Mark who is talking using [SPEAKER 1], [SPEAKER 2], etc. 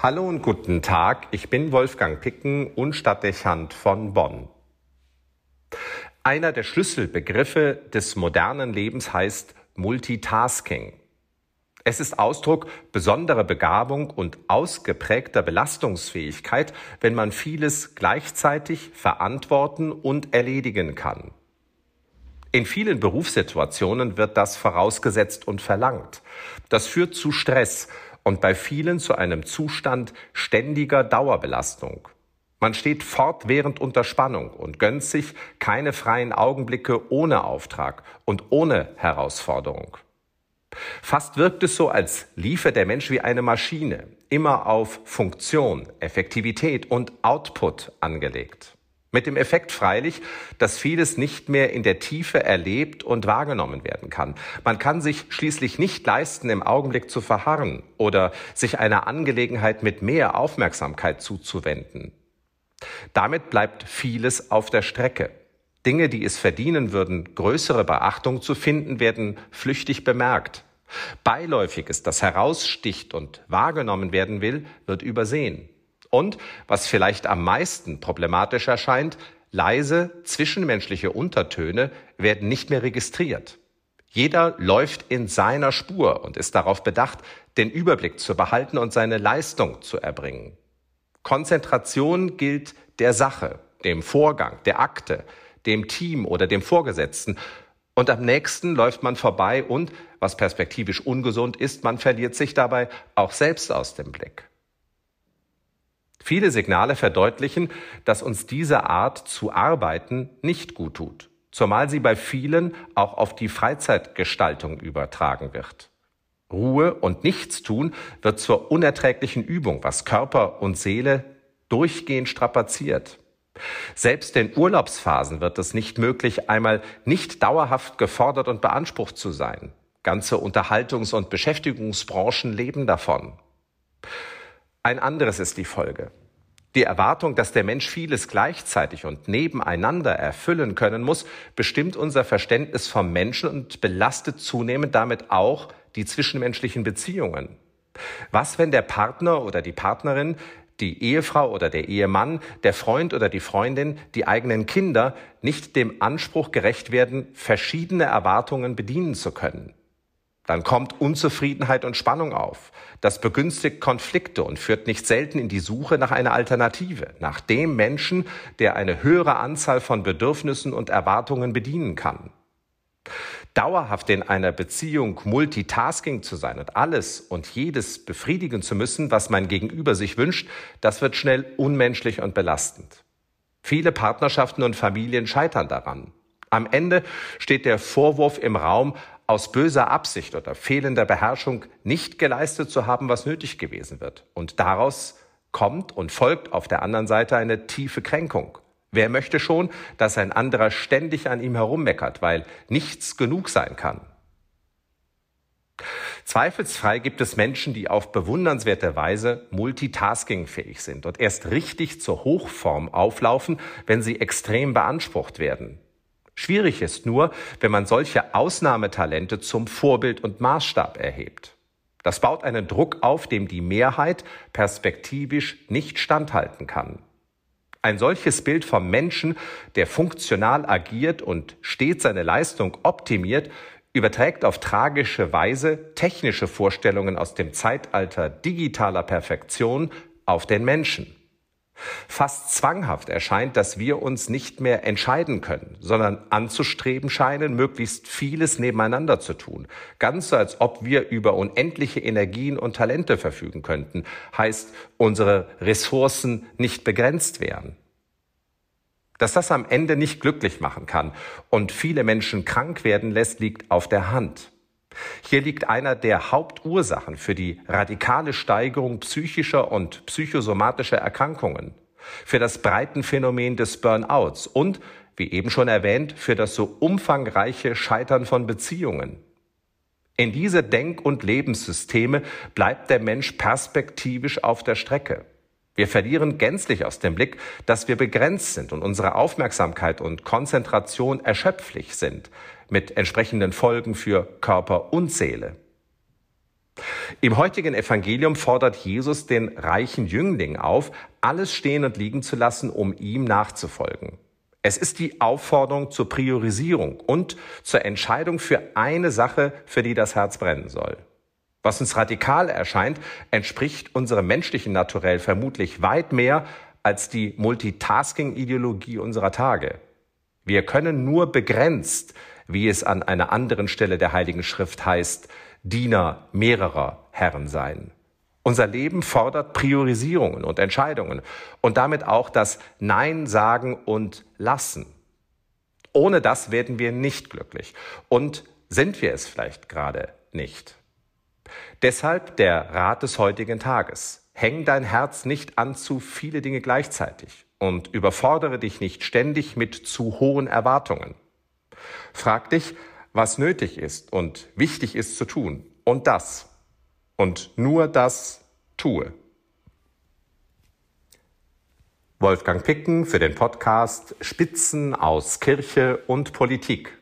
[SPEAKER 1] Hallo und guten Tag, ich bin Wolfgang Picken und Stadtdechant von Bonn. Einer der Schlüsselbegriffe des modernen Lebens heißt Multitasking. Es ist Ausdruck besonderer Begabung und ausgeprägter Belastungsfähigkeit, wenn man vieles gleichzeitig verantworten und erledigen kann. In vielen Berufssituationen wird das vorausgesetzt und verlangt. Das führt zu Stress und bei vielen zu einem Zustand ständiger Dauerbelastung. Man steht fortwährend unter Spannung und gönnt sich keine freien Augenblicke ohne Auftrag und ohne Herausforderung. Fast wirkt es so, als liefe der Mensch wie eine Maschine, immer auf Funktion, Effektivität und Output angelegt. Mit dem Effekt freilich, dass vieles nicht mehr in der Tiefe erlebt und wahrgenommen werden kann. Man kann sich schließlich nicht leisten, im Augenblick zu verharren oder sich einer Angelegenheit mit mehr Aufmerksamkeit zuzuwenden. Damit bleibt vieles auf der Strecke. Dinge, die es verdienen würden, größere Beachtung zu finden, werden flüchtig bemerkt. Beiläufiges, das heraussticht und wahrgenommen werden will, wird übersehen. Und, was vielleicht am meisten problematisch erscheint, leise zwischenmenschliche Untertöne werden nicht mehr registriert. Jeder läuft in seiner Spur und ist darauf bedacht, den Überblick zu behalten und seine Leistung zu erbringen. Konzentration gilt der Sache, dem Vorgang, der Akte, dem Team oder dem Vorgesetzten. Und am nächsten läuft man vorbei und, was perspektivisch ungesund ist, man verliert sich dabei auch selbst aus dem Blick. Viele Signale verdeutlichen, dass uns diese Art zu arbeiten nicht gut tut, zumal sie bei vielen auch auf die Freizeitgestaltung übertragen wird. Ruhe und Nichtstun wird zur unerträglichen Übung, was Körper und Seele durchgehend strapaziert. Selbst in Urlaubsphasen wird es nicht möglich, einmal nicht dauerhaft gefordert und beansprucht zu sein. Ganze Unterhaltungs- und Beschäftigungsbranchen leben davon. Ein anderes ist die Folge. Die Erwartung, dass der Mensch vieles gleichzeitig und nebeneinander erfüllen können muss, bestimmt unser Verständnis vom Menschen und belastet zunehmend damit auch die zwischenmenschlichen Beziehungen. Was, wenn der Partner oder die Partnerin, die Ehefrau oder der Ehemann, der Freund oder die Freundin, die eigenen Kinder nicht dem Anspruch gerecht werden, verschiedene Erwartungen bedienen zu können? Dann kommt Unzufriedenheit und Spannung auf. Das begünstigt Konflikte und führt nicht selten in die Suche nach einer Alternative, nach dem Menschen, der eine höhere Anzahl von Bedürfnissen und Erwartungen bedienen kann. Dauerhaft in einer Beziehung Multitasking zu sein und alles und jedes befriedigen zu müssen, was mein Gegenüber sich wünscht, das wird schnell unmenschlich und belastend. Viele Partnerschaften und Familien scheitern daran. Am Ende steht der Vorwurf im Raum, aus böser Absicht oder fehlender Beherrschung nicht geleistet zu haben, was nötig gewesen wird. Und daraus kommt und folgt auf der anderen Seite eine tiefe Kränkung. Wer möchte schon, dass ein anderer ständig an ihm herummeckert, weil nichts genug sein kann? Zweifelsfrei gibt es Menschen, die auf bewundernswerte Weise multitaskingfähig sind und erst richtig zur Hochform auflaufen, wenn sie extrem beansprucht werden. Schwierig ist nur, wenn man solche Ausnahmetalente zum Vorbild und Maßstab erhebt. Das baut einen Druck auf, dem die Mehrheit perspektivisch nicht standhalten kann. Ein solches Bild vom Menschen, der funktional agiert und stets seine Leistung optimiert, überträgt auf tragische Weise technische Vorstellungen aus dem Zeitalter digitaler Perfektion auf den Menschen. Fast zwanghaft erscheint, dass wir uns nicht mehr entscheiden können, sondern anzustreben scheinen, möglichst vieles nebeneinander zu tun. Ganz so, als ob wir über unendliche Energien und Talente verfügen könnten, heißt, unsere Ressourcen nicht begrenzt wären. Dass das am Ende nicht glücklich machen kann und viele Menschen krank werden lässt, liegt auf der Hand. Hier liegt einer der Hauptursachen für die radikale Steigerung psychischer und psychosomatischer Erkrankungen, für das Breitenphänomen des Burnouts und, wie eben schon erwähnt, für das so umfangreiche Scheitern von Beziehungen. In diese Denk- und Lebenssysteme bleibt der Mensch perspektivisch auf der Strecke. Wir verlieren gänzlich aus dem Blick, dass wir begrenzt sind und unsere Aufmerksamkeit und Konzentration erschöpflich sind, mit entsprechenden Folgen für Körper und Seele. Im heutigen Evangelium fordert Jesus den reichen Jüngling auf, alles stehen und liegen zu lassen, um ihm nachzufolgen. Es ist die Aufforderung zur Priorisierung und zur Entscheidung für eine Sache, für die das Herz brennen soll. Was uns radikal erscheint, entspricht unserem menschlichen Naturell vermutlich weit mehr als die Multitasking-Ideologie unserer Tage. Wir können nur begrenzt, wie es an einer anderen Stelle der Heiligen Schrift heißt, Diener mehrerer Herren sein. Unser Leben fordert Priorisierungen und Entscheidungen und damit auch das Nein sagen und lassen. Ohne das werden wir nicht glücklich und sind wir es vielleicht gerade nicht. Deshalb der Rat des heutigen Tages. Häng dein Herz nicht an zu viele Dinge gleichzeitig und überfordere dich nicht ständig mit zu hohen Erwartungen. Frag dich, was nötig ist und wichtig ist zu tun. Und das. Und nur das tue. Wolfgang Picken für den Podcast Spitzen aus Kirche und Politik.